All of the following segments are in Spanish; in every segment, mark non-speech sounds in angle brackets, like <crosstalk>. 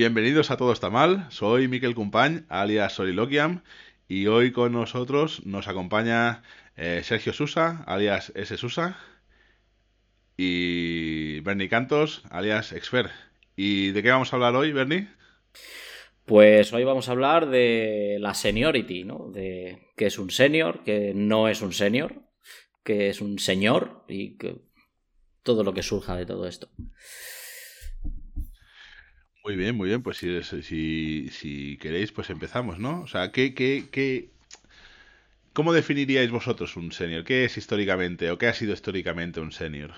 Bienvenidos a Todo está mal, soy Miquel Cumpañ, alias Soliloquiam, y hoy con nosotros nos acompaña eh, Sergio Susa, alias S. Susa, y Bernie Cantos, alias Exfer. ¿Y de qué vamos a hablar hoy, Bernie? Pues hoy vamos a hablar de la seniority, ¿no? De qué es un senior, que no es un senior, que es un señor y que todo lo que surja de todo esto. Muy bien, muy bien. Pues si, si, si queréis, pues empezamos, ¿no? O sea, ¿qué, qué, qué, ¿cómo definiríais vosotros un senior? ¿Qué es históricamente o qué ha sido históricamente un senior?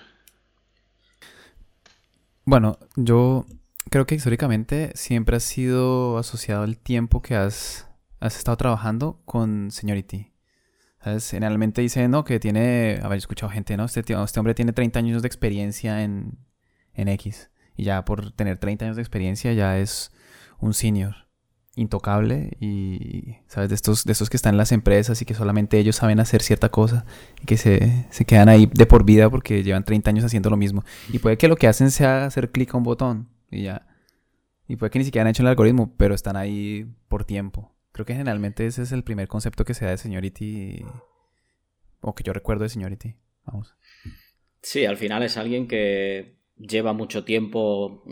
Bueno, yo creo que históricamente siempre ha sido asociado el tiempo que has, has estado trabajando con seniority. ¿Sabes? Generalmente dicen, ¿no? Que tiene, haber escuchado gente, ¿no? Este, este hombre tiene 30 años de experiencia en, en X. Y ya por tener 30 años de experiencia ya es un senior intocable y, ¿sabes? De estos, de estos que están en las empresas y que solamente ellos saben hacer cierta cosa y que se, se quedan ahí de por vida porque llevan 30 años haciendo lo mismo. Y puede que lo que hacen sea hacer clic a un botón y ya. Y puede que ni siquiera han hecho el algoritmo, pero están ahí por tiempo. Creo que generalmente ese es el primer concepto que se da de seniority o que yo recuerdo de seniority. Vamos. Sí, al final es alguien que lleva mucho tiempo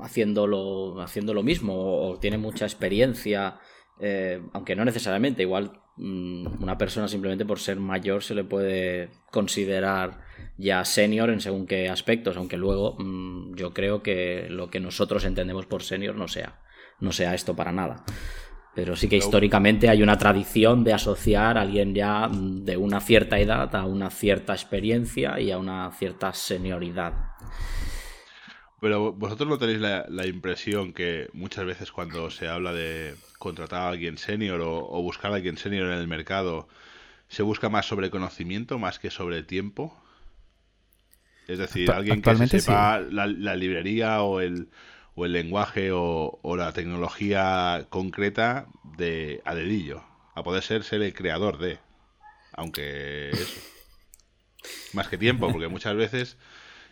haciendo lo, haciendo lo mismo o, tiene mucha experiencia, eh, aunque no necesariamente, igual una persona simplemente por ser mayor se le puede considerar ya senior en según qué aspectos, aunque luego mm, yo creo que lo que nosotros entendemos por senior no sea, no sea esto para nada. Pero sí que históricamente hay una tradición de asociar a alguien ya mm, de una cierta edad a una cierta experiencia y a una cierta senioridad. Pero vosotros no tenéis la, impresión que muchas veces cuando se habla de contratar a alguien senior o, buscar a alguien senior en el mercado, se busca más sobre conocimiento más que sobre tiempo. Es decir, alguien que sepa la, librería o el, o el lenguaje o, la tecnología concreta de a dedillo. A poder ser ser el creador de. Aunque eso. Más que tiempo, porque muchas veces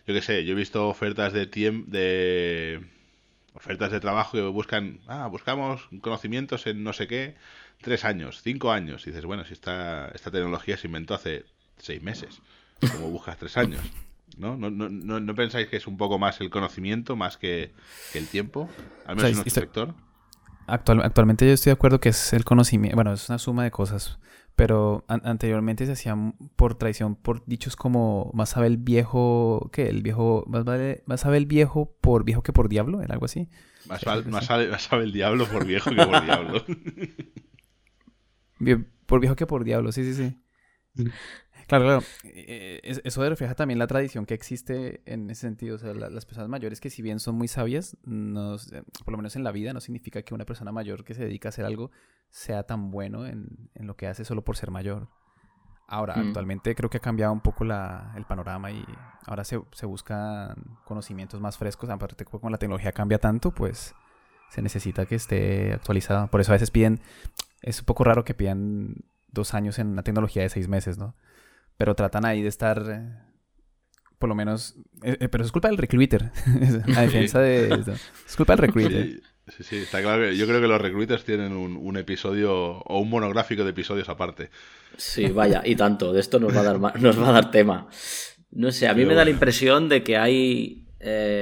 yo qué sé, yo he visto ofertas de tiempo, de ofertas de trabajo que buscan, ah, buscamos conocimientos en no sé qué, tres años, cinco años. Y dices, bueno, si esta, esta tecnología se inventó hace seis meses, ¿cómo buscas tres años? ¿No? ¿No, no, no, pensáis que es un poco más el conocimiento más que, el tiempo? Al menos en nuestro sector. actualmente yo estoy de acuerdo que es el conocimiento, bueno, es una suma de cosas. Pero anteriormente se hacían por traición, por dichos como más sabe el viejo, ¿qué? El viejo, más, vale, más sabe el viejo por viejo que por diablo, ¿era algo así? Más, sabe, el diablo por viejo que por diablo. <laughs> por viejo que por diablo, sí, sí, sí. Claro, claro. Eh, eso refleja también la tradición que existe en ese sentido. O sea, las personas mayores que si bien son muy sabias, eh, por lo menos en la vida, no significa que una persona mayor que se dedica a hacer algo sea tan bueno en, lo que hace solo por ser mayor. Ahora, mm. actualmente creo que ha cambiado un poco el panorama y ahora se, buscan conocimientos más frescos. Aparte, como la tecnología cambia tanto, pues se necesita que esté actualizada. Por eso a veces piden, es un poco raro que pidan dos años en una tecnología de seis meses, ¿no? Pero tratan ahí de estar, eh, por lo menos, eh, eh, pero es culpa del recruiter, <laughs> la defensa de... Es culpa del recruiter. Sí, sí, está claro. Yo creo que los recruiters tienen un, episodio o un monográfico de episodios aparte. Sí, vaya, y tanto. De esto nos va a dar, nos va a dar tema. No sé, a mí me da la impresión de que hay.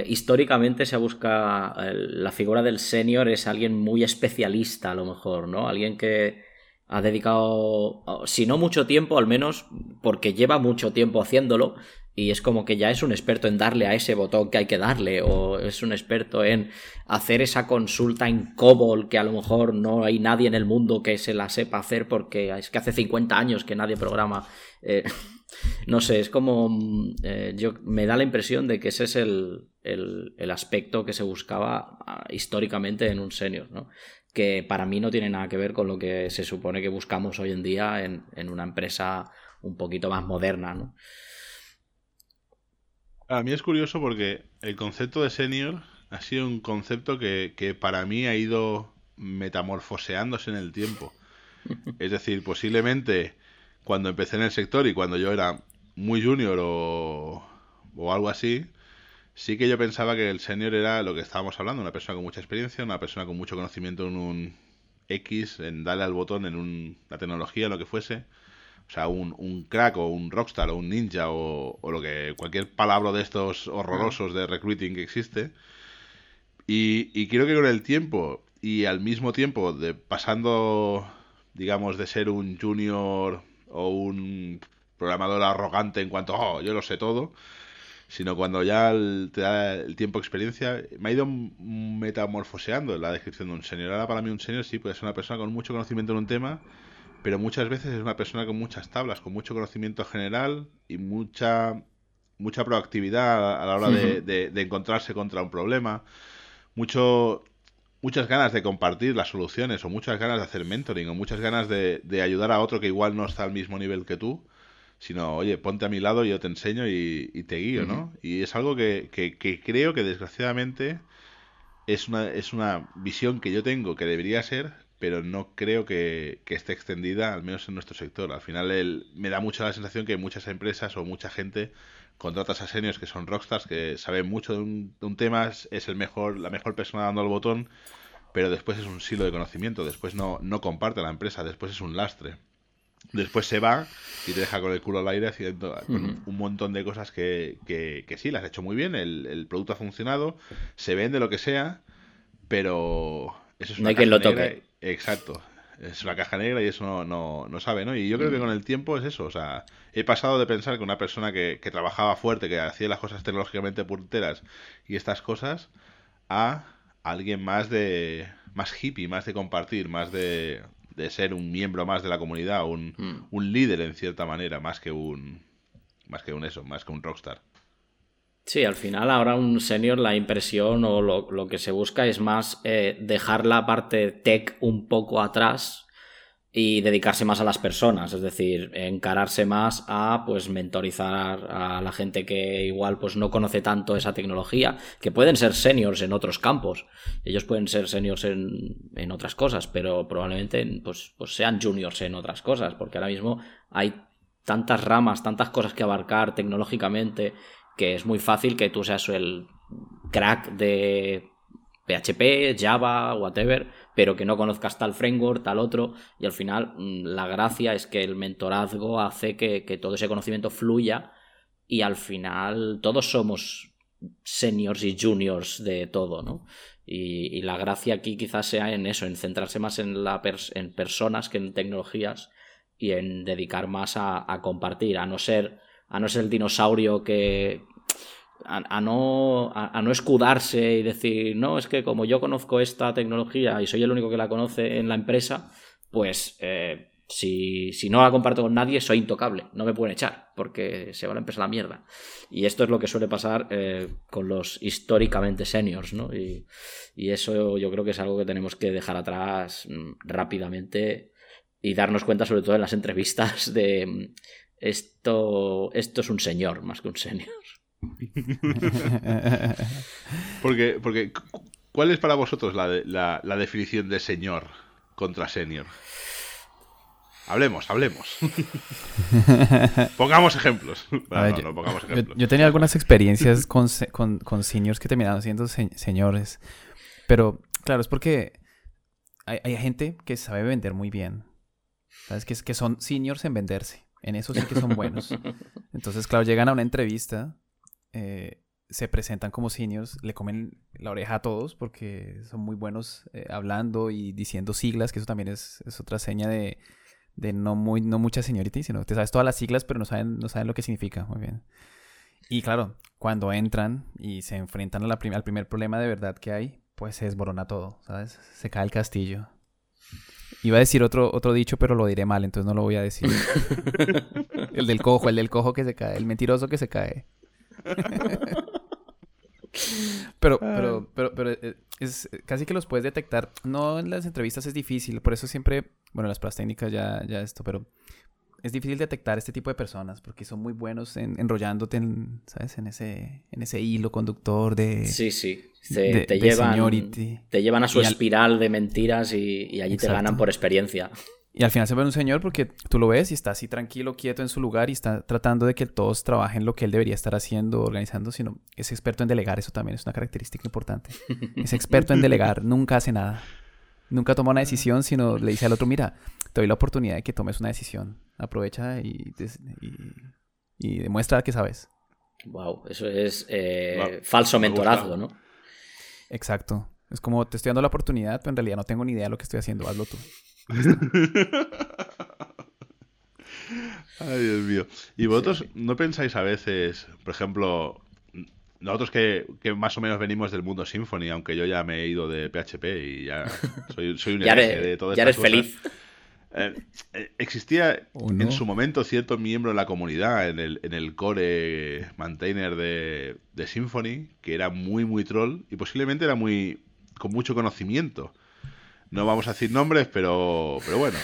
históricamente se busca. la figura del senior es alguien muy especialista, a lo mejor, ¿no? Alguien que ha dedicado, si no mucho tiempo, al menos porque lleva mucho tiempo haciéndolo y es como que ya es un experto en darle a ese botón que hay que darle o es un experto en hacer esa consulta en COBOL que a lo mejor no hay nadie en el mundo que se la sepa hacer porque es que hace 50 años que nadie programa. Eh, <laughs> no sé, es como... Eh, yo, me da la impresión de que ese es el, el, el aspecto que se buscaba ah, históricamente en un senior, ¿no? Que para mí no tiene nada que ver con lo que se supone que buscamos hoy en día en, una empresa un poquito más moderna, ¿no? A mí es curioso porque el concepto de senior ha sido un concepto que, para mí ha ido metamorfoseándose en el tiempo. <laughs> Es decir, posiblemente cuando empecé en el sector y cuando yo era muy junior o, o algo así, sí que yo pensaba que el senior era lo que estábamos hablando, una persona con mucha experiencia, una persona con mucho conocimiento en un X, en darle al botón en un, la tecnología, lo que fuese. O sea, un, un crack o un rockstar o un ninja o, o, lo que cualquier palabra de estos horrorosos de recruiting que existe. Y, y creo que con el tiempo y al mismo tiempo de pasando, digamos, de ser un junior o un programador arrogante en cuanto, oh, yo lo sé todo, sino cuando ya te da el tiempo experiencia, me ha ido metamorfoseando la descripción de un senior. Ahora para mí un senior sí puede ser una persona con mucho conocimiento en un tema, pero muchas veces es una persona con muchas tablas, con mucho conocimiento general y mucha mucha proactividad a la hora de, de, de encontrarse contra un problema, mucho muchas ganas de compartir las soluciones o muchas ganas de hacer mentoring o muchas ganas de, de, ayudar a otro que igual no está al mismo nivel que tú sino, oye, ponte a mi lado y yo te enseño y, y te guío, ¿no? Y es algo que, que, que, creo que desgraciadamente es una, es una visión que yo tengo que debería ser, pero no creo que, que esté extendida, al menos en nuestro sector. Al final el, me da mucha la sensación que muchas empresas o mucha gente contratas a seniors que son rockstars, que saben mucho de un, de un tema, es el mejor, la mejor persona dando al botón, pero después es un silo de conocimiento, después no, no comparte la empresa, después es un lastre. Después se va y te deja con el culo al aire haciendo con uh -huh. un montón de cosas que, que, que, sí, las has hecho muy bien, el, el, producto ha funcionado, se vende lo que sea, pero eso es una no hay quien lo negra. toque. Exacto. Es una caja negra y eso no, no, no, sabe, ¿no? Y yo creo que con el tiempo es eso, o sea, he pasado de pensar que una persona que, que trabajaba fuerte, que hacía las cosas tecnológicamente punteras y estas cosas, a alguien más de más hippie, más de compartir, más de, de ser un miembro más de la comunidad, un, mm. un, líder en cierta manera, más que un más que un eso, más que un rockstar. Sí, al final ahora un senior la impresión o lo, lo que se busca es más eh, dejar la parte tech un poco atrás y dedicarse más a las personas, es decir, encararse más a pues mentorizar a la gente que igual pues no conoce tanto esa tecnología, que pueden ser seniors en otros campos, ellos pueden ser seniors en, en otras cosas, pero probablemente pues, pues sean juniors en otras cosas, porque ahora mismo hay tantas ramas, tantas cosas que abarcar tecnológicamente, que es muy fácil que tú seas el crack de PHP, Java, whatever, pero que no conozcas tal framework, tal otro, y al final mm, la gracia es que el mentorazgo hace que, que todo ese conocimiento fluya y al final todos somos seniors y juniors de todo, ¿no? Y, la gracia aquí quizás sea en eso, en centrarse más en, la pers en personas que en tecnologías y en dedicar más a, a compartir, a no ser a no ser el dinosaurio que, a, no, a, a, no escudarse y decir, no, es que como yo conozco esta tecnología y soy el único que la conoce en la empresa, pues eh, si, si, no la comparto con nadie, soy intocable, no me pueden echar, porque se va la empresa a la mierda. Y esto es lo que suele pasar eh, con los históricamente seniors, ¿no? Y, y, eso yo creo que es algo que tenemos que dejar atrás mm, rápidamente y darnos cuenta, sobre todo en las entrevistas, de mm, esto, esto es un señor más que un senior. <laughs> porque, porque, ¿cuál es para vosotros la, la, la definición de señor contra senior? Hablemos, hablemos. <laughs> pongamos ejemplos. No, ver, no, yo, no, pongamos ejemplos. Yo, yo, tenía algunas experiencias con, con, con seniors que terminaron siendo se señores. Pero, claro, es porque hay, hay, gente que sabe vender muy bien. ¿Sabes? Que, que son seniors en venderse. En eso sí que son buenos. <laughs> Entonces, claro, llegan a una entrevista eh, se presentan como seniors, le comen la oreja a todos porque son muy buenos eh, hablando y diciendo siglas, que eso también es, es otra seña de, de, no, muy, no mucha señorita, sino que te sabes todas las siglas, pero no saben, no saben lo que significa. Muy bien. Y claro, cuando entran y se enfrentan a la prim al primer problema de verdad que hay, pues se desborona todo, ¿sabes? Se cae el castillo. Iba a decir otro, otro dicho, pero lo diré mal, entonces no lo voy a decir. <laughs> el del cojo, el del cojo que se cae, el mentiroso que se cae. <laughs> pero, pero, pero, pero eh, es casi que los puedes detectar. No en las entrevistas es difícil, por eso siempre, bueno, las pruebas técnicas ya, ya esto, pero es difícil detectar este tipo de personas porque son muy buenos en, enrollándote en, ¿sabes? En ese, en ese hilo conductor de... Sí, sí. Se, de, te, llevan, te llevan a su espiral de mentiras y, y allí Exacto. te ganan por experiencia. Y al final se ve un señor porque tú lo ves y está así tranquilo, quieto en su lugar y está tratando de que todos trabajen lo que él debería estar haciendo, organizando, sino es experto en delegar, eso también es una característica importante. Es experto en delegar, <laughs> nunca hace nada. Nunca toma una decisión, sino le dice al otro, mira, te doy la oportunidad de que tomes una decisión. Aprovecha y, y, demuestra que sabes. Wow, eso es eh, falso mentorazgo, ¿no? Exacto. Es como te estoy dando la oportunidad, pero en realidad no tengo ni idea de lo que estoy haciendo, hazlo tú. <laughs> Ay, Dios mío. ¿Y vosotros no pensáis a veces, por ejemplo, nosotros que, más o menos venimos del mundo Symfony, aunque yo ya me he ido de PHP y ya <laughs> soy, soy un hereje de todo Ya eres feliz. Eh, eh, existía en su momento cierto miembro de la comunidad en el, en el core maintainer de, de Symfony que era muy, muy troll y posiblemente era muy con mucho conocimiento. No vamos a decir nombres, pero, pero bueno,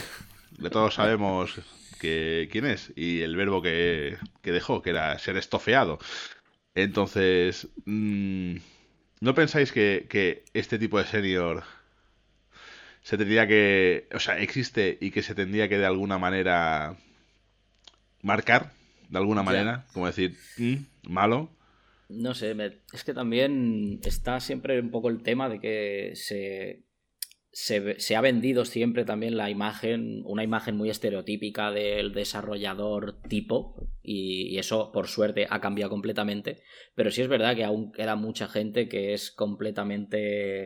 de todos sabemos que, quién es y el verbo que, que dejó, que era ser estofeado. Entonces, mm, ¿no pensáis que, que este tipo de senior se tendría que, o sea, existe y que se tendría que de alguna manera marcar, de alguna manera, como decir, mm, malo. No sé, es que también está siempre un poco el tema de que se, se, ha vendido siempre también la imagen, una imagen muy estereotípica del desarrollador tipo, y, eso por suerte ha cambiado completamente, pero sí es verdad que aún queda mucha gente que es completamente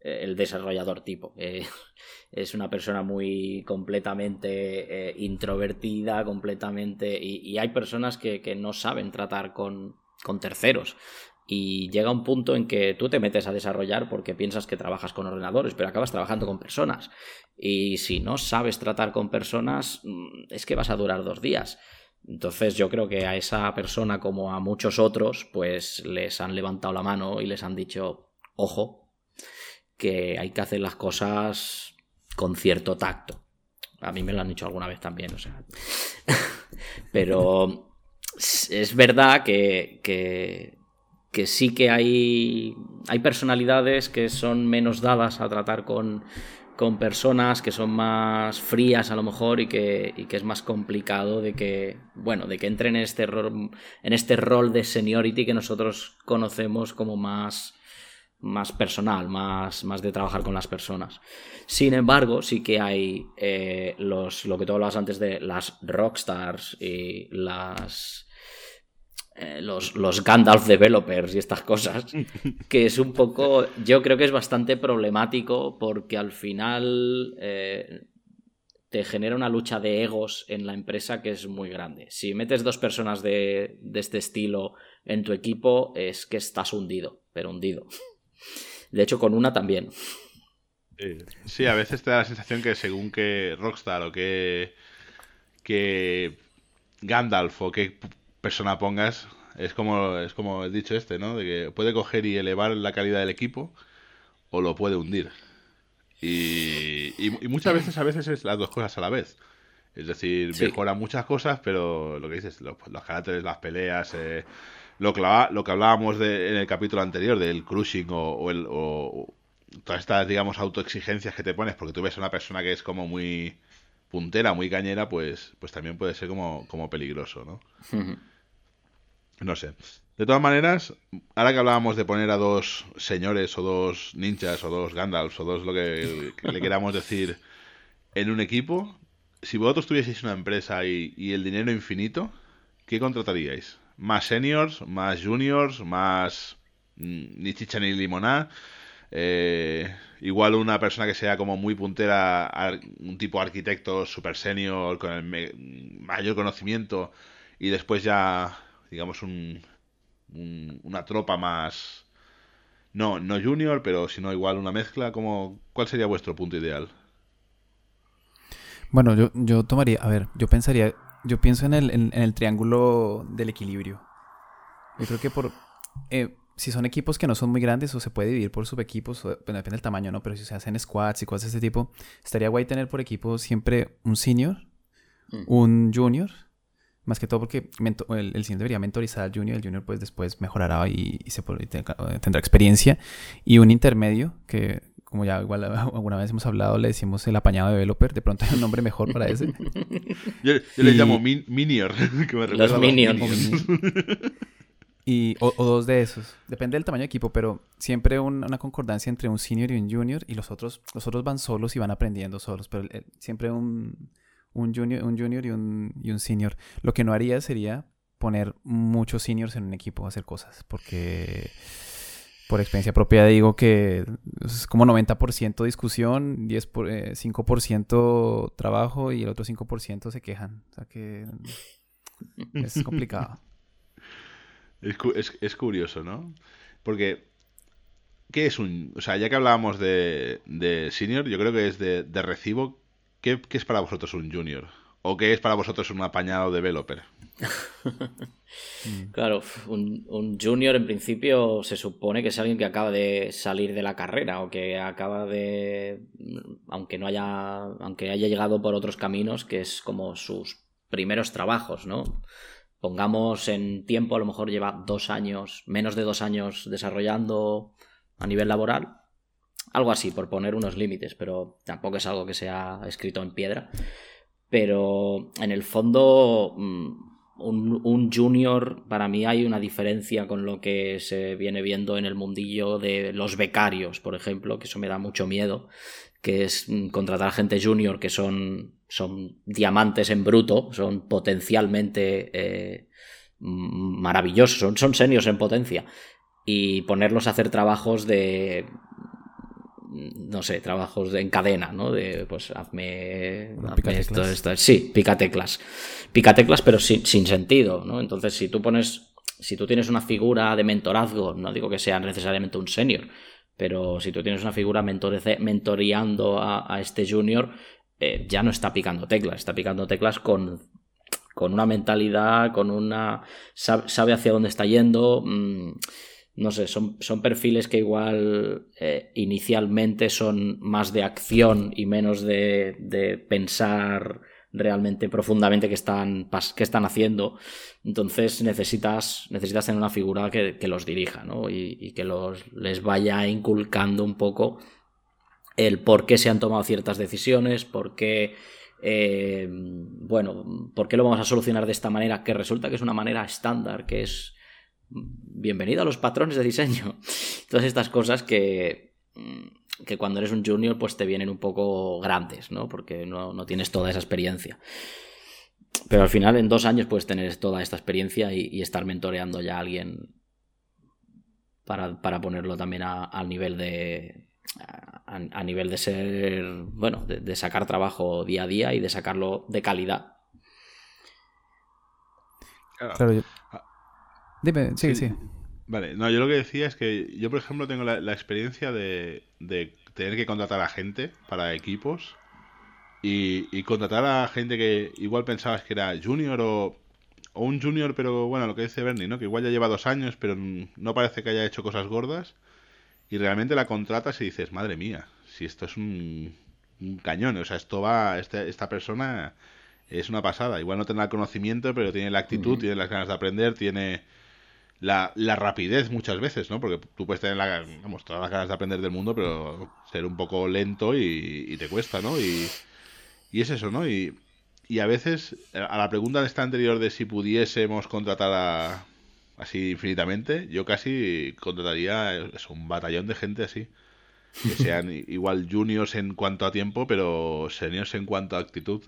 eh, el desarrollador tipo. <laughs> Eh, es una persona muy completamente eh, introvertida, completamente... Y, hay personas que, no saben tratar con, terceros. Y llega un punto en que tú te metes a desarrollar porque piensas que trabajas con ordenadores, pero acabas trabajando con personas. Y si no sabes tratar con personas, mm, es que vas a durar dos días. Entonces yo creo que a esa persona como a muchos otros, pues les han levantado la mano y les han dicho, ojo, que hay que hacer las cosas con cierto tacto. A mí me lo han dicho alguna vez también, o sea. <laughs> Pero es verdad que, que, que, sí que hay, hay personalidades que son menos dadas a tratar con, con personas que son más frías a lo mejor y que, y que, es más complicado de que, bueno, de que entren en este, rol, en este rol de seniority que nosotros conocemos como más más personal, más, más de trabajar con las personas. Sin embargo, sí que hay eh, los, lo que tú hablabas antes de las rockstars y las... Eh, los, los, Gandalf developers y estas cosas, <laughs> que es un poco, yo creo que es bastante problemático porque al final eh, te genera una lucha de egos en la empresa que es muy grande. Si metes dos personas de, de este estilo en tu equipo, es que estás hundido, pero hundido. De hecho, con una también. Sí, a veces te da la sensación que según que Rockstar o que, que Gandalf o qué persona pongas, es como, es como he dicho este, ¿no? De que puede coger y elevar la calidad del equipo o lo puede hundir. Y, muchas veces, a veces es las dos cosas a la vez. Es decir, mejora muchas cosas, pero lo que dices, los, los caracteres, las peleas, eh, lo que, lo que hablábamos de, en el capítulo anterior del crushing o, el, todas estas, digamos, autoexigencias que te pones porque tú ves a una persona que es como muy puntera, muy cañera, pues, pues también puede ser como, como peligroso, ¿no? <laughs> No sé. De todas maneras, ahora que hablábamos de poner a dos señores o dos ninjas o dos Gandalfs o dos lo que, <laughs> le queramos decir en un equipo, si vosotros tuvieseis una empresa y, y el dinero infinito, ¿qué contrataríais? más seniors, más juniors, más mm, ni chicha ni limoná. Eh, igual una persona que sea como muy puntera, un tipo arquitecto super senior con el mayor conocimiento y después ya, digamos, un, una tropa más... No, no junior, pero sino igual una mezcla. Como, ¿Cuál sería vuestro punto ideal? Bueno, yo, yo tomaría, a ver, yo pensaría yo pienso en el, en, el triángulo del equilibrio. Yo creo que por... Eh, si son equipos que no son muy grandes o se puede dividir por subequipos, bueno, depende del tamaño, ¿no? Pero si se hacen squads y cosas de este tipo, estaría guay tener por equipo siempre un senior, mm. un junior, más que todo porque el, el, senior debería mentorizar al junior, el junior pues después mejorará y, se tendrá experiencia, y un intermedio que como ya igual <laughs> alguna vez hemos hablado, le decimos el apañado developer. De pronto hay un nombre mejor para ese. <laughs> yo, le llamo Minior, <laughs> que me los Minions. Y, o, dos de esos. Depende del tamaño de equipo, pero siempre una concordancia entre un senior y un junior. Y los otros, los otros van solos y van aprendiendo solos. Pero siempre un, un, junior, un junior y un, y un senior. Lo que no haría sería poner muchos seniors en un equipo a hacer cosas. Porque por experiencia propia digo que es como 90% discusión, 10 por, 5% eh, trabajo y el otro 5% se quejan. O sea que <laughs> es complicado. Es, curioso, ¿no? Porque, ¿qué es un...? O sea, ya que hablábamos de, de senior, yo creo que es de, de recibo. ¿Qué, ¿Qué es para vosotros un junior? ¿O qué es para vosotros un apañado developer? <laughs> Claro, un, junior en principio se supone que es alguien que acaba de salir de la carrera o que acaba de. aunque no haya. aunque haya llegado por otros caminos, que es como sus primeros trabajos, ¿no? Pongamos en tiempo, a lo mejor lleva dos años, menos de dos años desarrollando a nivel laboral. Algo así, por poner unos límites, pero tampoco es algo que sea escrito en piedra. Pero en el fondo mm, un, junior, para mí hay una diferencia con lo que se viene viendo en el mundillo de los becarios, por ejemplo, que eso me da mucho miedo, que es mm, contratar gente junior que son, son diamantes en bruto, son potencialmente eh, maravillosos, son, son seniors en potencia, y ponerlos a hacer trabajos de no sé, trabajos en cadena, ¿no? De, pues, hazme, esto, esto, sí, pica teclas. Pica teclas, pero sin, sin sentido, ¿no? Entonces, si tú pones, si tú tienes una figura de mentorazgo, no digo que sea necesariamente un senior, pero si tú tienes una figura mentoreando a, este junior, eh, ya no está picando teclas, está picando teclas con, con una mentalidad, con una... sabe, hacia dónde está yendo. Mm, no sé, son, son perfiles que igual eh, inicialmente son más de acción y menos de, pensar realmente profundamente qué están, qué están haciendo. Entonces necesitas, necesitas tener una figura que, los dirija ¿no? y, que los, les vaya inculcando un poco el por qué se han tomado ciertas decisiones, por qué, eh, bueno, por qué lo vamos a solucionar de esta manera, que resulta que es una manera estándar, que es bienvenido a los patrones de diseño. <laughs> Todas estas cosas que, mm, que cuando eres un junior pues te vienen un poco grandes, ¿no? Porque no, tienes toda esa experiencia. Pero al final en dos años puedes tener toda esta experiencia y, estar mentoreando ya a alguien para, ponerlo también al nivel de... A, nivel de ser, bueno, de sacar trabajo día a día y de sacarlo de calidad. Claro, yo, Dime, sí, sí, Vale, no, yo lo que decía es que yo, por ejemplo, tengo la, experiencia de, tener que contratar a gente para equipos y, contratar a gente que igual pensabas que era junior o, o, un junior, pero bueno, lo que dice Bernie, ¿no? Que igual ya lleva dos años, pero no parece que haya hecho cosas gordas y realmente la contratas y dices, madre mía, si esto es un, cañón, o sea, esto va, este, esta persona es una pasada. Igual no tiene el conocimiento, pero tiene la actitud, tiene las ganas de aprender, tiene la, la, rapidez muchas veces, ¿no? Porque tú puedes tener la, vamos, todas las ganas de aprender del mundo, pero ser un poco lento y, te cuesta, ¿no? Y, y, es eso, ¿no? Y, y a veces, a la pregunta de esta anterior de si pudiésemos contratar a, así infinitamente, yo casi contrataría un batallón de gente así. Que <laughs> sean igual juniors en cuanto a tiempo, pero seniors en cuanto a actitud.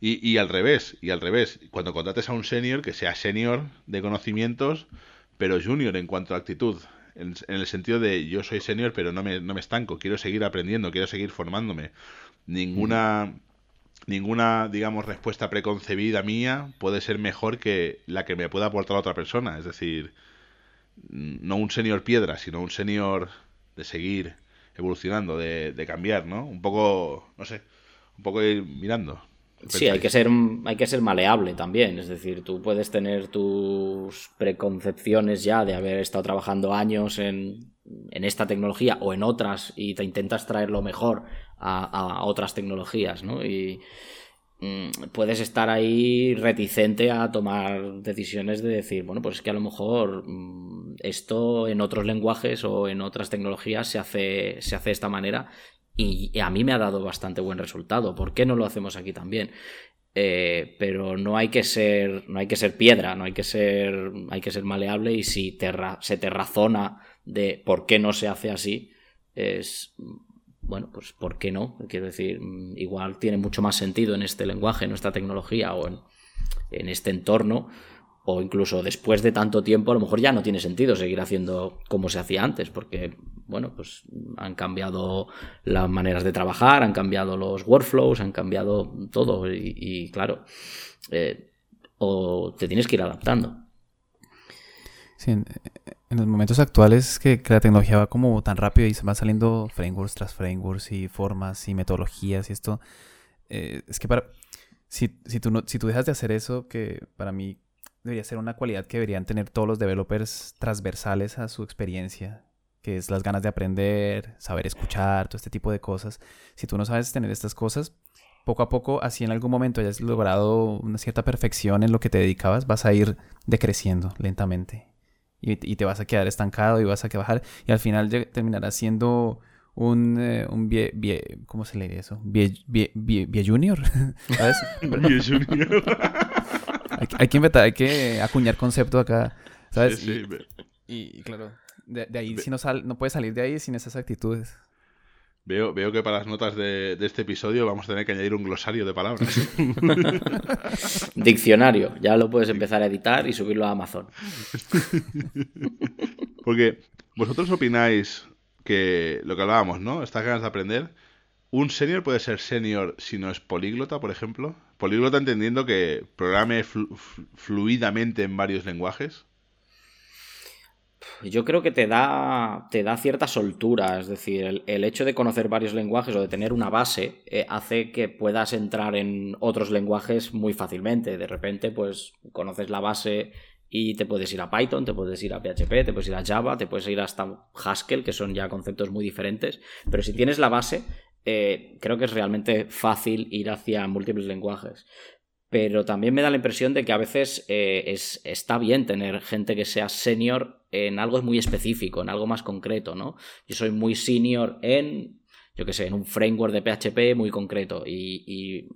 Y, y, al revés, y al revés, cuando contrates a un senior, que sea senior de conocimientos, pero junior en cuanto a actitud. En, el sentido de yo soy senior, pero no me, no me estanco, quiero seguir aprendiendo, quiero seguir formándome. Ninguna, ninguna, digamos, respuesta preconcebida mía puede ser mejor que la que me pueda aportar otra persona. Es decir, no un senior piedra, sino un senior de seguir evolucionando, de, de cambiar, ¿no? Un poco, no sé, un poco ir mirando. Sí, hay que, ser, hay que ser maleable también. Es decir, tú puedes tener tus preconcepciones ya de haber estado trabajando años en, esta tecnología o en otras y te intentas traer lo mejor a, otras tecnologías, ¿no? Y, mm, puedes estar ahí reticente a tomar decisiones de decir, bueno, pues es que a lo mejor mm, esto en otros lenguajes o en otras tecnologías se hace, se hace de esta manera y a mí me ha dado bastante buen resultado. ¿Por qué no lo hacemos aquí también? Eh, pero no hay que ser no hay que ser piedra no hay que ser hay que ser maleable y si se te razona de por qué no se hace así es bueno pues por qué no quiero decir igual tiene mucho más sentido en este lenguaje en esta tecnología o en, en este entorno o incluso después de tanto tiempo, a lo mejor ya no tiene sentido seguir haciendo como se hacía antes, porque, bueno, pues han cambiado las maneras de trabajar, han cambiado los workflows, han cambiado todo y, claro, eh, o te tienes que ir adaptando. Sí, en, los momentos actuales que, la tecnología va como tan rápido y se van saliendo frameworks tras frameworks y formas y metodologías y esto, eh, es que para... Si, si, tú no, si tú dejas de hacer eso, que para mí debería ser una cualidad que deberían tener todos los developers transversales a su experiencia, que es las ganas de aprender, saber escuchar, todo este tipo de cosas. Si tú no sabes tener estas cosas, poco a poco, así en algún momento hayas logrado una cierta perfección en lo que te dedicabas, vas a ir decreciendo lentamente. Y, te vas a quedar estancado y vas a que bajar. Y al final terminarás siendo un, eh, un vie, ¿cómo se le dice eso? Vie, junior, <laughs> ¿sabes? <laughs> junior. Hay, que inventar, hay que acuñar concepto acá, ¿sabes? Sí, y, claro, de, ahí si no, sal, no puedes salir de ahí sin esas actitudes. Veo, veo que para las notas de, este episodio vamos a tener que añadir un glosario de palabras. <laughs> Diccionario, ya lo puedes empezar a editar y subirlo a Amazon. <laughs> Porque vosotros opináis que lo que hablábamos, ¿no? Estas ganas de aprender. ¿Un senior puede ser senior si no es políglota, por ejemplo? Políglota entendiendo que programe fluidamente en varios lenguajes. Yo creo que te da, te da cierta soltura, es decir, el, hecho de conocer varios lenguajes o de tener una base eh, hace que puedas entrar en otros lenguajes muy fácilmente. De repente, pues conoces la base y te puedes ir a Python, te puedes ir a PHP, te puedes ir a Java, te puedes ir hasta Haskell, que son ya conceptos muy diferentes. Pero si tienes la base, eh, creo que es realmente fácil ir hacia múltiples lenguajes. Pero también me da la impresión de que a veces eh, es, está bien tener gente que sea senior en algo muy específico, en algo más concreto, ¿no? Yo soy muy senior en, yo qué sé, en un framework de PHP muy concreto y, y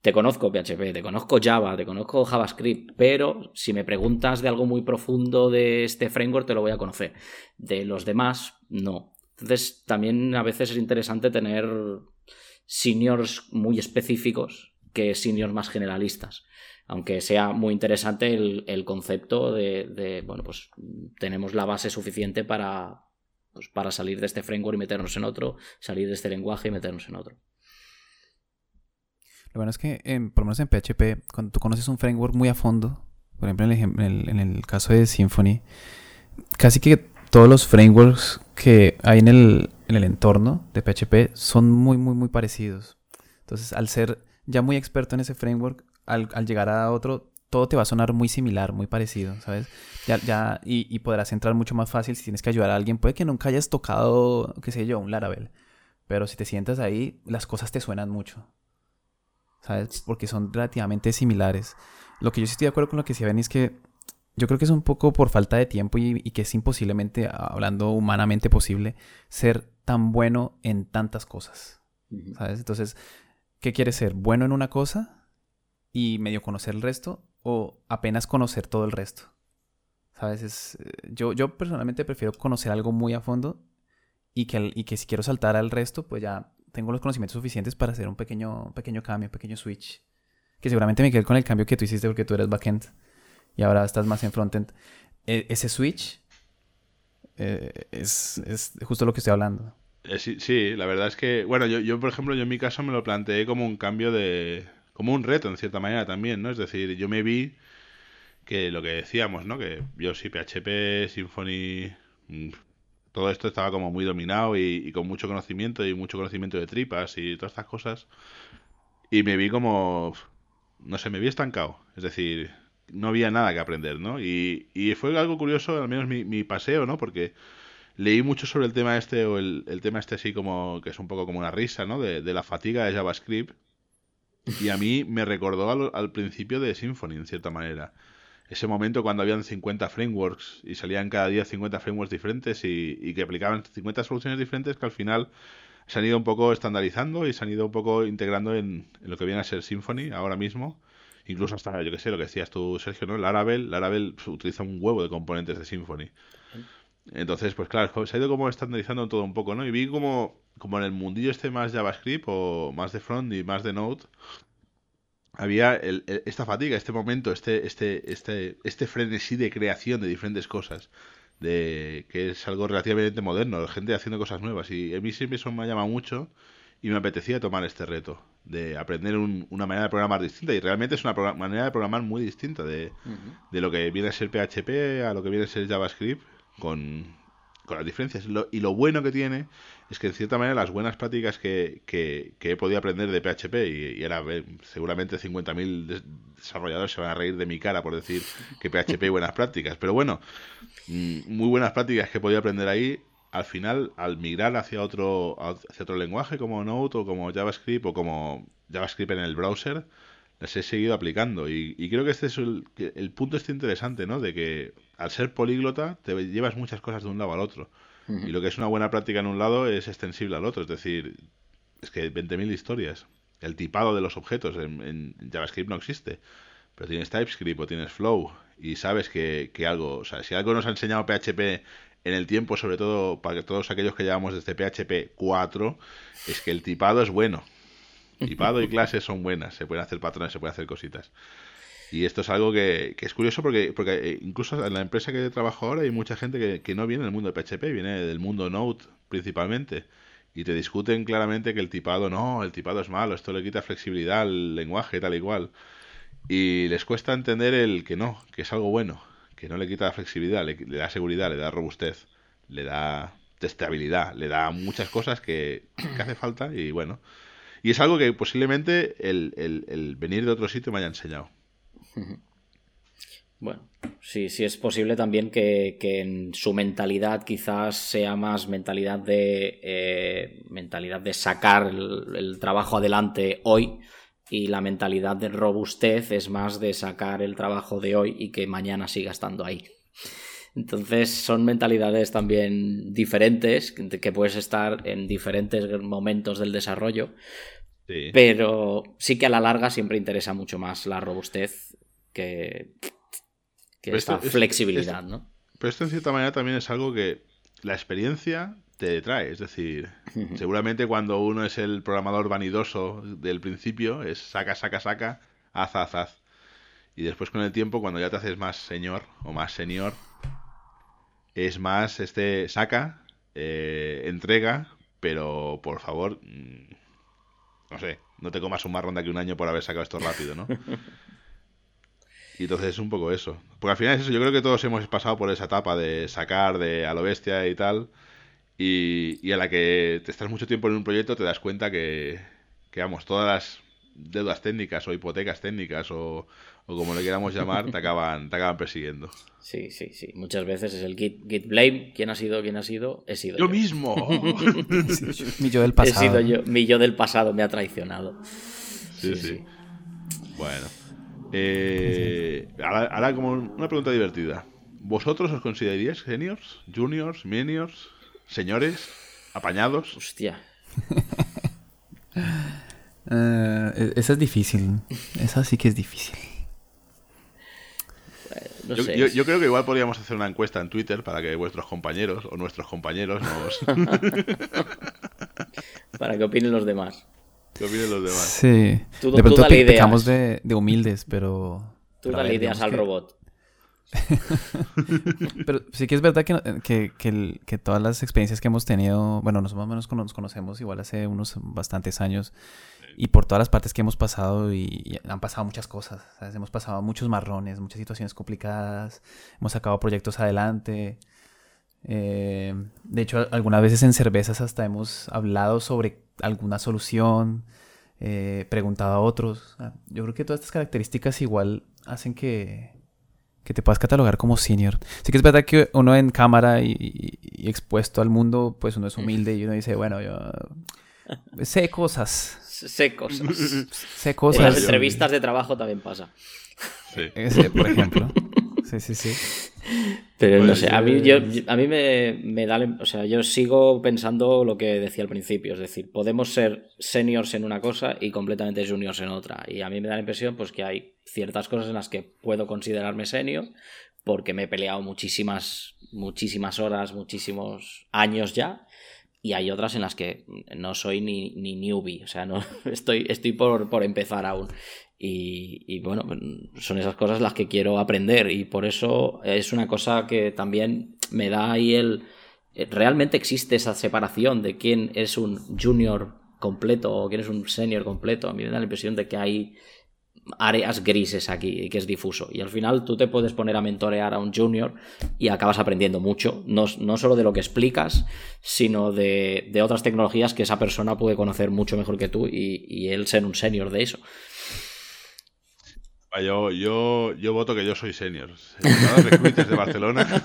te conozco PHP, te conozco Java, te conozco JavaScript, pero si me preguntas de algo muy profundo de este framework te lo voy a conocer. De los demás, no. Entonces, también a veces es interesante tener seniors muy específicos que seniors más generalistas. Aunque sea muy interesante el, concepto de, bueno, pues tenemos la base suficiente para, pues, para salir de este framework y meternos en otro, salir de este lenguaje y meternos en otro. Lo bueno es que, por lo menos en PHP, cuando tú conoces un framework muy a fondo, por ejemplo en el, en el caso de Symfony, casi que todos los frameworks que hay en el, en el entorno de PHP son muy, muy, muy parecidos. Entonces, al ser ya muy experto en ese framework, al, llegar a otro, todo te va a sonar muy similar, muy parecido, ¿sabes? Ya, ya, y, podrás entrar mucho más fácil si tienes que ayudar a alguien. Puede que nunca hayas tocado, qué sé yo, un Laravel. Pero si te sientas ahí, las cosas te suenan mucho. ¿Sabes? Porque son relativamente similares. Lo que yo sí estoy de acuerdo con lo que decía Ben es que yo creo que es un poco por falta de tiempo y, que es imposiblemente, hablando humanamente posible, ser tan bueno en tantas cosas. ¿Sabes? Entonces, ¿qué quieres ser? ¿Bueno en una cosa y medio conocer el resto? ¿O apenas conocer todo el resto? ¿Sabes? Eh, yo, yo personalmente prefiero conocer algo muy a fondo y que, y que si quiero saltar al resto, pues ya tengo los conocimientos suficientes para hacer un pequeño, pequeño cambio, un pequeño switch. Que seguramente me quedé con el cambio que tú hiciste porque tú eres backend y ahora estás más en frontend. E, ese switch eh, es, justo lo que estoy hablando. Eh, sí, la verdad es que, bueno, yo, yo por ejemplo, yo en mi caso me lo planteé como un cambio de, como un reto en cierta manera también, ¿no? Es decir, yo me vi que lo que decíamos, ¿no? Que yo sí, PHP, Symfony, mm, todo esto estaba como muy dominado y, y, con mucho conocimiento y mucho conocimiento de tripas y todas estas cosas. Y me vi como, no sé, me vi estancado. Es decir, no había nada que aprender, ¿no? Y, y fue algo curioso, al menos mi, mi, paseo, ¿no? Porque leí mucho sobre el tema este, o el, el, tema este así como, que es un poco como una risa, ¿no? De, de la fatiga de JavaScript. Y a mí me recordó al, principio de Symfony, en cierta manera. Ese momento cuando habían 50 frameworks y salían cada día 50 frameworks diferentes y, que aplicaban 50 soluciones diferentes que al final se han ido un poco estandarizando y se han ido un poco integrando en, lo que viene a ser Symfony ahora mismo. Incluso hasta, yo que sé, lo que decías tú, Sergio, ¿no? Laravel, Laravel utiliza un huevo de componentes de Symfony. Entonces, pues claro, se ha ido como estandarizando todo un poco, ¿no? Y vi como, como en el mundillo este más JavaScript o más de front y más de Node, había esta fatiga, este momento, este, este, este, este frenesí de creación de diferentes cosas, de que es algo relativamente moderno, gente haciendo cosas nuevas. Y a mí siempre eso me llama mucho y me apetecía tomar este reto de aprender una manera de programar distinta. Y realmente es una manera de programar muy distinta de, de lo que viene a ser PHP a lo que viene a ser JavaScript con, las diferencias. y lo bueno que tiene es que en cierta manera las buenas prácticas que, que, he podido aprender de PHP, y, y ahora seguramente 50.000 desarrolladores se van a reír de mi cara por decir que PHP hay buenas prácticas, pero bueno, mm, muy buenas prácticas que he podido aprender ahí, al final, al migrar hacia otro, hacia otro lenguaje como Node o como JavaScript o como JavaScript en el browser, las he seguido aplicando. Y, creo que este es el, el, punto este interesante, ¿no? De que al ser políglota te llevas muchas cosas de un lado al otro. Y lo que es una buena práctica en un lado es extensible al otro. Es decir, es que 20.000 historias. El tipado de los objetos en, JavaScript no existe. Pero tienes TypeScript o tienes Flow y sabes que, que, algo, o sea, si algo nos ha enseñado PHP en el tiempo, sobre todo para todos aquellos que llevamos desde PHP 4, es que el tipado es bueno. Tipado y clases son buenas, se pueden hacer patrones, se pueden hacer cositas. Y esto es algo que, es curioso porque, porque eh, incluso en la empresa que trabajo ahora hay mucha gente que, no viene del mundo de PHP, viene del mundo Node principalmente. Y te discuten claramente que el tipado no, el tipado es malo, esto le quita flexibilidad al lenguaje, tal y cual. Y les cuesta entender el que no, que es algo bueno, que no le quita flexibilidad, le, da seguridad, le da robustez, le da testabilidad, le da muchas cosas que, hace falta y bueno. Y es algo que posiblemente el, el, venir de otro sitio me haya enseñado. Bueno, sí, sí es posible también que, en su mentalidad quizás sea más mentalidad de eh, mentalidad de sacar el, trabajo adelante hoy y la mentalidad de robustez es más de sacar el trabajo de hoy y que mañana siga estando ahí. Entonces son mentalidades también diferentes que puedes estar en diferentes momentos del desarrollo pero sí que a la larga siempre interesa mucho más la robustez que, esta flexibilidad, ¿no? Pero esto en cierta manera también es algo que la experiencia te trae. Es decir, seguramente cuando uno es el programador vanidoso del principio, es saca, saca, saca, haz, haz, haz. Y después con el tiempo, cuando ya te haces más señor o más senior, es más este saca, eh, entrega, pero por favor, mm, no sé, no te comas un marrón de aquí un año por haber sacado esto rápido, ¿no? <laughs> Y entonces es un poco eso. Porque al final es eso, yo creo que todos hemos pasado por esa etapa de sacar de a lo bestia y tal. Y, a la que te estás mucho tiempo en un proyecto te das cuenta que, que vamos, todas las deudas técnicas o hipotecas técnicas o, o como le queramos llamar, te acaban, te acaban persiguiendo. Sí, sí, sí. Muchas veces es el git, git blame. ¿Quién ha sido? ¿Quién ha sido? He sido yo. Yo mismo. <laughs> <laughs> mi yo del pasado. He sido yo. Mi yo del pasado me ha traicionado. Sí, sí. Bueno. Eh, ahora, como una pregunta divertida. ¿Vosotros os consideraríais seniors, juniors, meniors, señores, apañados? Hostia. Uh, <laughs> esa es difícil. Esa sí que es difícil yo, creo que igual podríamos hacer una encuesta en Twitter para que vuestros compañeros o nuestros compañeros nos... <laughs> para que opinen los demás. Que opinen los demás. Sí. de pronto pecamos de, humildes, pero... Tú dale ideas al robot. <laughs> pero sí que es verdad que, que, todas las experiencias que hemos tenido, bueno, nosotros más o menos nos conocemos igual hace unos bastantes años y por todas las partes que hemos pasado y, han pasado muchas cosas. Hemos pasado muchos marrones, muchas situaciones complicadas, hemos sacado proyectos adelante. Eh, de hecho, algunas veces en cervezas hasta hemos hablado sobre alguna solución, eh, preguntado a otros. Yo creo que todas estas características igual hacen que, que te puedas catalogar como senior. Sí que es verdad que uno en cámara y, y expuesto al mundo, pues uno es humilde y uno dice, bueno, yo sé cosas sé cosas. <laughs> sé cosas. En las entrevistas de trabajo también pasa. Sí. <laughs> por ejemplo. Sí, sí, sí. Pero no pues, sé, a mí, yo, eh, a mí me, me, da. O sea, yo sigo pensando lo que decía al principio. Es decir, podemos ser seniors en una cosa y completamente juniors en otra. Y a mí me da la impresión pues, que hay ciertas cosas en las que puedo considerarme senior porque me he peleado muchísimas, muchísimas horas, muchísimos años ya. Y hay otras en las que no soy ni, ni newbie, o sea, no <laughs> estoy, estoy por, por empezar aún. Y, bueno, son esas cosas las que quiero aprender y por eso es una cosa que también me da ahí el... Realmente existe esa separación de quién es un junior completo o quién es un senior completo. A mí me da la impresión de que hay áreas grises aquí y que es difuso. Y al final tú te puedes poner a mentorear a un junior y acabas aprendiendo mucho, no, no solo de lo que explicas, sino de, de, otras tecnologías que esa persona puede conocer mucho mejor que tú y, y él ser un senior de eso. Ah, yo, yo, yo voto que yo soy senior. recruiters de Barcelona. <laughs>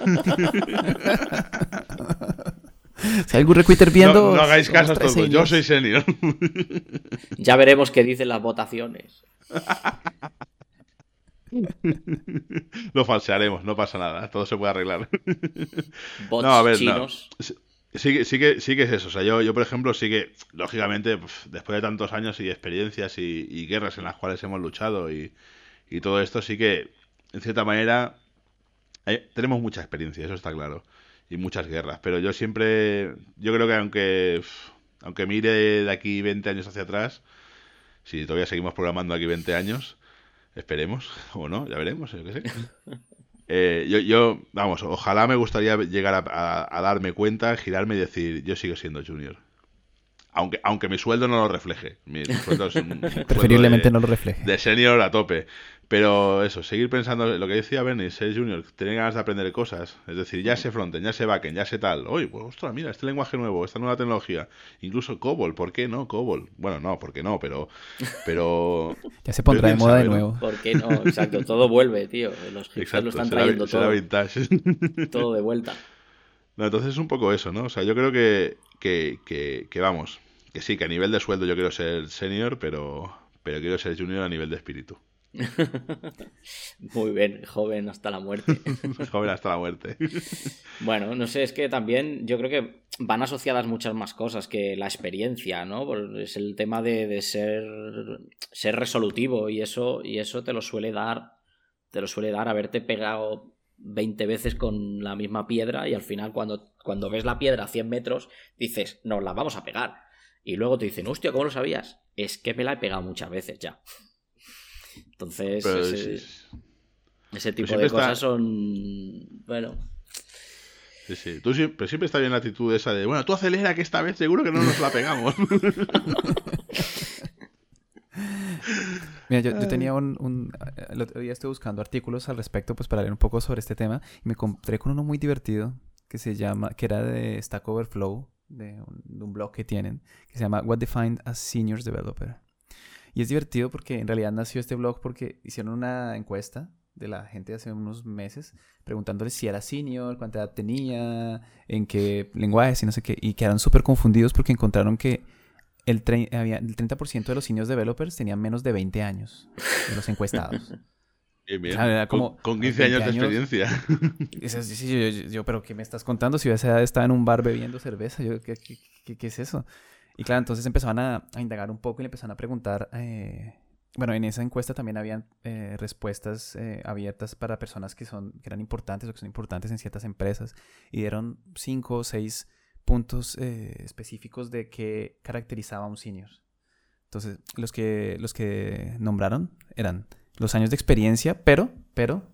<laughs> Si hay algún recruiter viendo. No, hagáis caso a todos, yo soy senior. <laughs> Ya veremos qué dicen las votaciones. <laughs> Lo falsearemos, no pasa nada, todo se puede arreglar. Bots no, a ver, chinos. Sí, sí, que, sí que es eso. O sea, yo, yo por ejemplo, sí que, lógicamente, después de tantos años y experiencias y guerras en las cuales hemos luchado y, y todo esto sí que, en cierta manera, tenemos mucha experiencia, eso está claro, y muchas guerras, pero yo siempre, yo creo que aunque, aunque mire de aquí 20 años hacia atrás, si todavía seguimos programando aquí 20 años, esperemos, <laughs> o no, ya veremos, yo qué sé. <laughs> Eh, yo, yo, vamos, ojalá me gustaría llegar a, darme cuenta, girarme y decir, yo sigo siendo junior. Aunque, aunque mi sueldo no lo refleje. Mi, sueldo es Preferiblemente no lo refleje. De senior a tope. Pero eso, seguir pensando lo que decía Bernie, ser junior, tener ganas de aprender cosas. Es decir, ya sé frontend, ya sé backend, ya sé tal. Oye, pues ostras, mira, este lenguaje nuevo, esta nueva tecnología. Incluso COBOL, ¿por qué no? COBOL. Bueno, no, ¿por qué no? Pero. pero <laughs> ya se pondrá de moda de nuevo. ¿Por qué no? Exacto, todo vuelve, tío. Los hipsters lo están trayendo todo. <laughs> todo de vuelta. No, entonces es un poco eso, ¿no? O sea, yo creo que, que, que, que vamos, que sí, que a nivel de sueldo yo quiero ser senior, pero, pero quiero ser junior a nivel de espíritu. <laughs> Muy bien, joven hasta la muerte. <laughs> joven hasta la muerte. <laughs> bueno, no sé, es que también yo creo que van asociadas muchas más cosas que la experiencia, ¿no? Es el tema de, ser, ser resolutivo y eso, y eso te lo suele dar, te lo suele dar haberte pegado 20 veces con la misma piedra y al final cuando, cuando ves la piedra a 100 metros dices, nos la vamos a pegar. Y luego te dicen, hostia, ¿cómo lo sabías? Es que me la he pegado muchas veces ya. Entonces, ese, tipo de cosas son. Bueno. Sí, sí. Tú siempre, siempre está bien la actitud esa de, bueno, tú acelera que esta vez seguro que no nos la pegamos. <laughs> Mira, yo, tenía un, un, El otro día estuve buscando artículos al respecto, pues para leer un poco sobre este tema, y me encontré con uno muy divertido que se llama, que era de Stack Overflow, de un, de un blog que tienen, que se llama What Defined as Seniors Developer. Y es divertido porque en realidad nació este blog porque hicieron una encuesta de la gente hace unos meses preguntándole si era senior, cuánta edad tenía, en qué lenguaje, y no sé qué, y quedaron súper confundidos porque encontraron que el, había, el 30% de los seniors developers tenían menos de 20 años, de los encuestados. <laughs> como, con, 15 años, de experiencia. yo, yo, pero ¿qué me estás contando? Si a esa edad estaba en un bar bebiendo cerveza, yo, ¿qué, qué, qué es eso? Y claro, entonces empezaban a, indagar un poco y le empezaron a preguntar. Eh, bueno, en esa encuesta también habían eh, respuestas eh, abiertas para personas que, son, que eran importantes o que son importantes en ciertas empresas. Y dieron cinco o seis puntos específicos de qué caracterizaba a un senior. Entonces, los que, los que nombraron eran los años de experiencia, pero, pero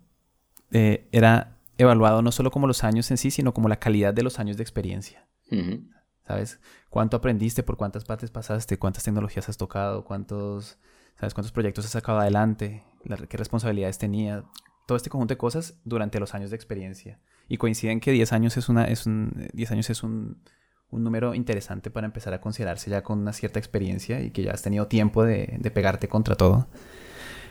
era evaluado no solo como los años en sí, sino como la calidad de los años de experiencia. ¿Sabes? ¿Cuánto aprendiste? ¿Por cuántas partes pasaste? ¿Cuántas tecnologías has tocado? ¿Cuántos, ¿sabes? ¿Cuántos proyectos has sacado adelante? ¿Qué responsabilidades tenía? Todo este conjunto de cosas durante los años de experiencia. Y coinciden que 10 años es, una, es, un, 10 años es un, un número interesante para empezar a considerarse ya con una cierta experiencia y que ya has tenido tiempo de, de pegarte contra todo.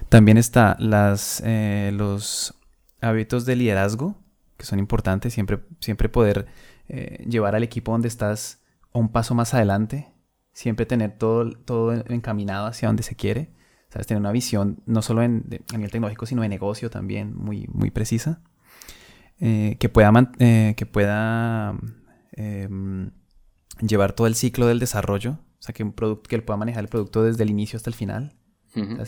También está las, eh, los hábitos de liderazgo, que son importantes, siempre, siempre poder eh, llevar al equipo donde estás un paso más adelante, siempre tener todo, todo encaminado hacia donde se quiere. ¿Sabes? Tener una visión no solo en, a nivel tecnológico, sino de negocio también muy, muy precisa. Eh, que pueda, eh, que pueda em, llevar todo el ciclo del desarrollo. O sea, que, un producto, que él pueda manejar el producto desde el inicio hasta el final.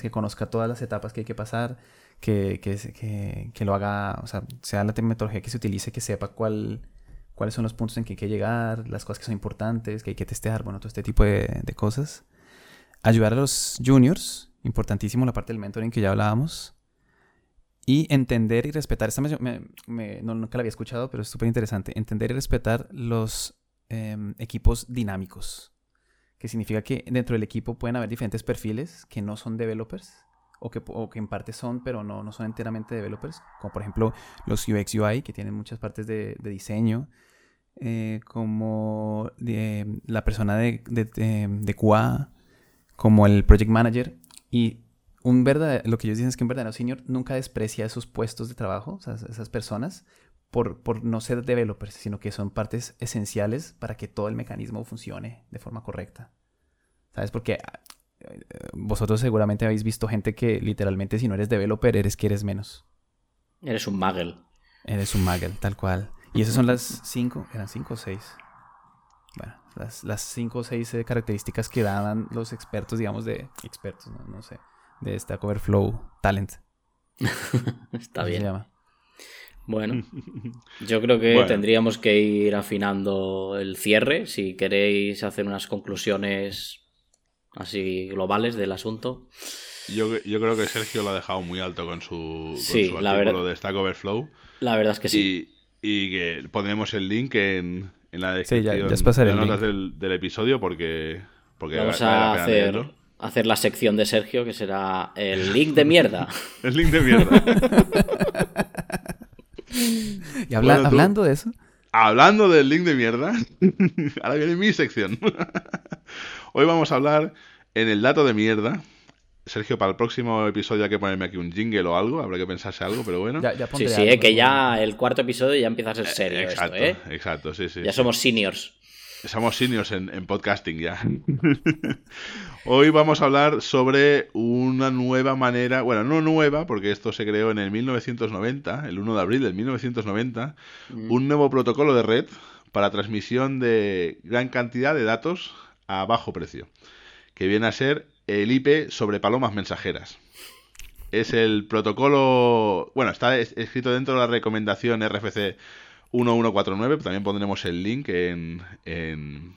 Que conozca todas las etapas que hay que pasar. Que, que, que, lo haga, o sea, sea la metodología que se utilice, que sepa cuál cuáles son los puntos en que hay que llegar, las cosas que son importantes, que hay que testear, bueno, todo este tipo de, cosas. Ayudar a los juniors, importantísimo la parte del mentoring que ya hablábamos. Y entender y respetar, esta me, no, nunca la había escuchado, pero es súper interesante, entender y respetar los em, equipos dinámicos, que significa que dentro del equipo pueden haber diferentes perfiles que no son developers, o que, o que en parte son, pero no, no son enteramente developers, como por ejemplo los UX UI, que tienen muchas partes de, de diseño, eh, como la persona de, de, QA, como el project manager. Y un verdad, lo que ellos dicen es que un verdadero senior nunca desprecia esos puestos de trabajo, esas personas, por, por, no ser developers, sino que son partes esenciales para que todo el mecanismo funcione de forma correcta. ¿Sabes? Porque ah, vosotros seguramente habéis visto gente que literalmente si no eres developer eres que eres menos. Eres un magel. Eres un magel, tal cual. Y esas son las cinco, eran cinco o seis. Bueno, las, cinco o seis eh, características que daban los expertos, digamos, de expertos, no, sé, de Stack Overflow Talent. <laughs> Está bien. Bueno, yo creo que tendríamos que ir afinando el cierre. Si queréis hacer unas conclusiones así globales del asunto. Yo, yo creo que Sergio lo ha dejado muy alto con su, con artículo de Stack Overflow. La verdad es que sí y que pondremos el link en, en la descripción sí, de notas del, del, episodio porque, porque vamos a hacer, hacer la sección de Sergio que será el <laughs> link de mierda. <laughs> el link de mierda. <laughs> y hablando de eso. Hablando del link de mierda, ahora viene mi sección. Hoy vamos a hablar en el dato de mierda Sergio, para el próximo episodio hay que ponerme aquí un jingle o algo, habrá que pensarse algo, pero bueno. sí, sí, eh, que ya el cuarto episodio ya empieza a ser serio. exacto, ¿eh? exacto, sí, sí. Ya somos seniors. Somos seniors en, podcasting ya. <laughs> Hoy vamos a hablar sobre una nueva manera, bueno, no nueva, porque esto se creó en el 1990, el 1 de abril del 1990, mm. un nuevo protocolo de red para transmisión de gran cantidad de datos a bajo precio, que viene a ser el IP sobre palomas mensajeras. Es el protocolo, bueno, está escrito dentro de la recomendación RFC 1149, también pondremos el link en, en,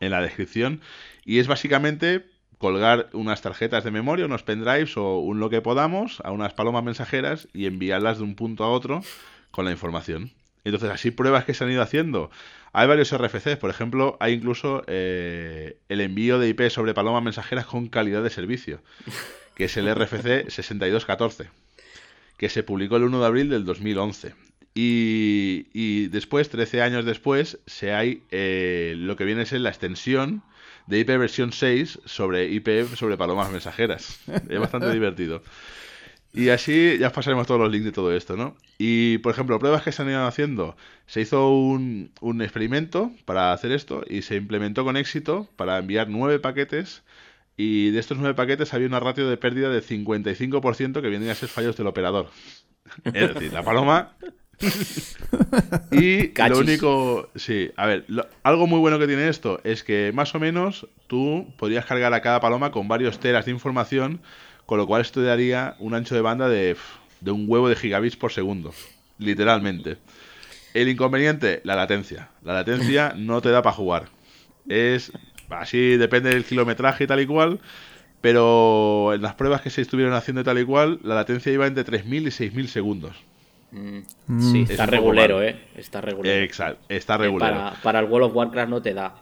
la descripción. Y es básicamente colgar unas tarjetas de memoria, unos pendrives o un lo que podamos a unas palomas mensajeras y enviarlas de un punto a otro con la información. Entonces, así pruebas que se han ido haciendo hay varios RFCs, por ejemplo, hay incluso eh, el envío de IP sobre palomas mensajeras con calidad de servicio, que es el RFC 6214, que se publicó el 1 de abril del 2011. Y, después, 13 años después, se hay eh, lo que viene a ser la extensión de IP versión 6 sobre IP sobre palomas mensajeras. Es bastante divertido. Y así ya pasaremos todos los links de todo esto, ¿no? Y, por ejemplo, pruebas que se han ido haciendo. Se hizo un, un experimento para hacer esto y se implementó con éxito para enviar nueve paquetes. Y de estos nueve paquetes había una ratio de pérdida de 55% que vienen a ser fallos del operador. Es decir, la paloma <laughs> y lo único, sí, a ver, algo muy bueno que tiene esto es que más o menos tú podrías cargar a cada paloma con varios teras de información con lo cual esto daría un ancho de banda de, un huevo de gigabits por segundo, literalmente. El inconveniente, la latencia. La latencia <laughs> no te da para jugar. Es así, depende del kilometraje y tal y cual, pero en las pruebas que se estuvieron haciendo y tal y cual, la latencia iba entre 3.000 y 6.000 segundos. Mm. Sí, está regulero, ¿eh? Está regulero. Exacto, está regulero. Para, para, el World of Warcraft no te da.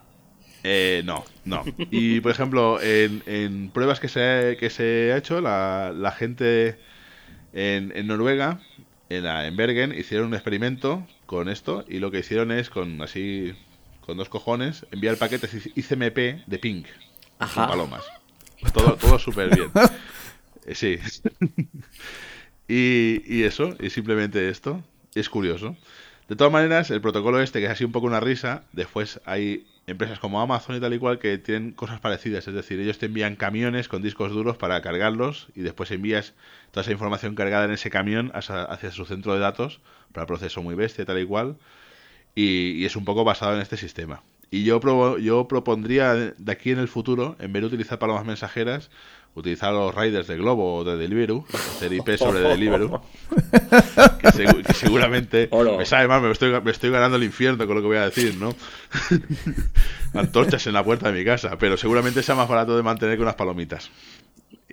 Eh, no, no. Y por ejemplo, en, pruebas que se, que se ha hecho, la, gente en, en Noruega, en, la, en Bergen, hicieron un experimento con esto y lo que hicieron es con así, con dos cojones, enviar paquetes ICMP de ping. Ajá. palomas. Todo, todo súper bien. <laughs> Eh, sí. y, y eso, y simplemente esto. Es curioso. De todas maneras, el protocolo este, que es así un poco una risa, después hay empresas como Amazon y tal y cual que tienen cosas parecidas. Es decir, ellos te envían camiones con discos duros para cargarlos y después envías toda esa información cargada en ese camión hacia, su centro de datos para proceso muy bestia, tal y cual. Y, es un poco basado en este sistema. Y yo, pro, yo propondría de aquí en el futuro, en vez de utilizar palomas mensajeras, utilizar los riders de Globo o de Deliveroo, hacer IP sobre <laughs> Deliveroo, que, seg que seguramente <laughs> me sabe mal, me estoy, me estoy ganando el infierno con lo que voy a decir, ¿no? <laughs> Antorchas en la puerta de mi casa, pero seguramente sea más barato de mantener que unas palomitas.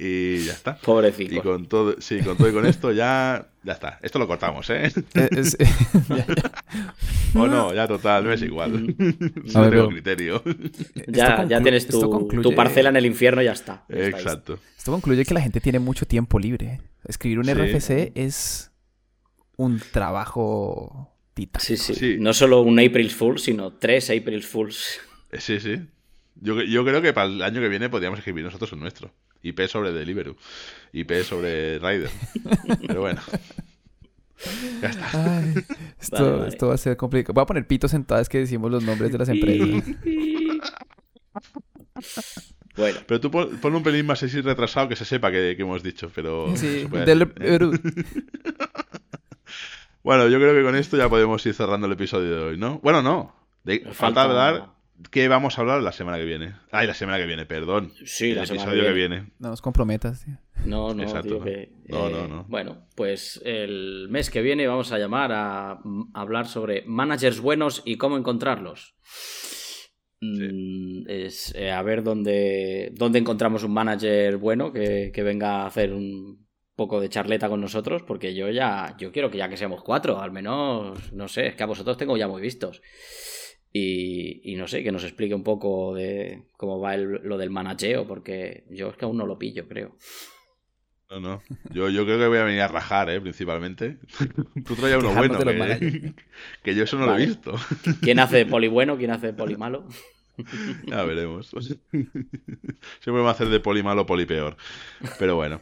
Y ya está. Pobrecito. Y con todo, sí, con todo y con esto ya, ya está. Esto lo cortamos, ¿eh? Es- <laughs> ya, ya. o no, ya total, no es igual. <laughs> A no ver, tengo criterio. Ya, ya tienes tu, concluye- tu parcela en el infierno, ya está. Ya está, Exacto. Esto concluye que la gente tiene mucho tiempo libre. Escribir un Sí. RFC es un trabajo titánico. Sí, sí, Sí. No solo un April Fool, sino tres April Fools. Eh, Sí, sí. Yo, yo creo que para el año que viene podríamos escribir nosotros un nuestro. IP sobre Deliveroo. IP sobre Rider. Pero bueno. Ya está. Ay, esto, Vale, vale. esto va a ser complicado. Voy a poner pitos en todas vez que decimos los nombres de las empresas. bueno, Pero tú pon, pon un pelín más así retrasado que se sepa que, que hemos dicho. Pero. Sí, del-. <laughs> Bueno, yo creo que con esto ya podemos ir cerrando el episodio de hoy, ¿no? Bueno, no. De- falta Falta- hablar qué vamos a hablar la semana que viene. Ay, la semana que viene, perdón. Sí, el la semana episodio que que viene. No nos comprometas. tío. no, no, Exacto. que. No, eh, no, no. Bueno, pues el mes que viene vamos a llamar a hablar sobre managers buenos y cómo encontrarlos. Mm, Es eh, a ver dónde, dónde encontramos un manager bueno que, que venga a hacer un poco de charleta con nosotros, porque yo ya, yo quiero que ya que seamos cuatro, al menos, no sé, es que a vosotros tengo ya muy vistos. Y, y no sé, que nos explique un poco de cómo va el- lo del manageo, porque yo es que aún no lo pillo, creo. No, no. Yo, yo creo que voy a venir a rajar, ¿eh? Principalmente. <laughs> Tú traías uno bueno, que, <laughs> que yo eso no Vale. lo he visto. <laughs> ¿Quién hace de poli bueno? ¿Quién hace de poli malo? Ya veremos. Siempre va a hacer de poli malo, poli peor. Pero bueno.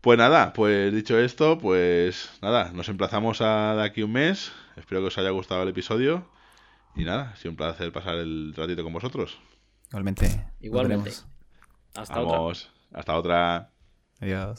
Pues nada, pues dicho esto, pues nada, nos emplazamos a de aquí un mes. Espero que os haya gustado el episodio. Y nada, ha sido un placer pasar el ratito con vosotros. Igualmente. Igualmente. Hasta otra. Hasta otra. Adiós.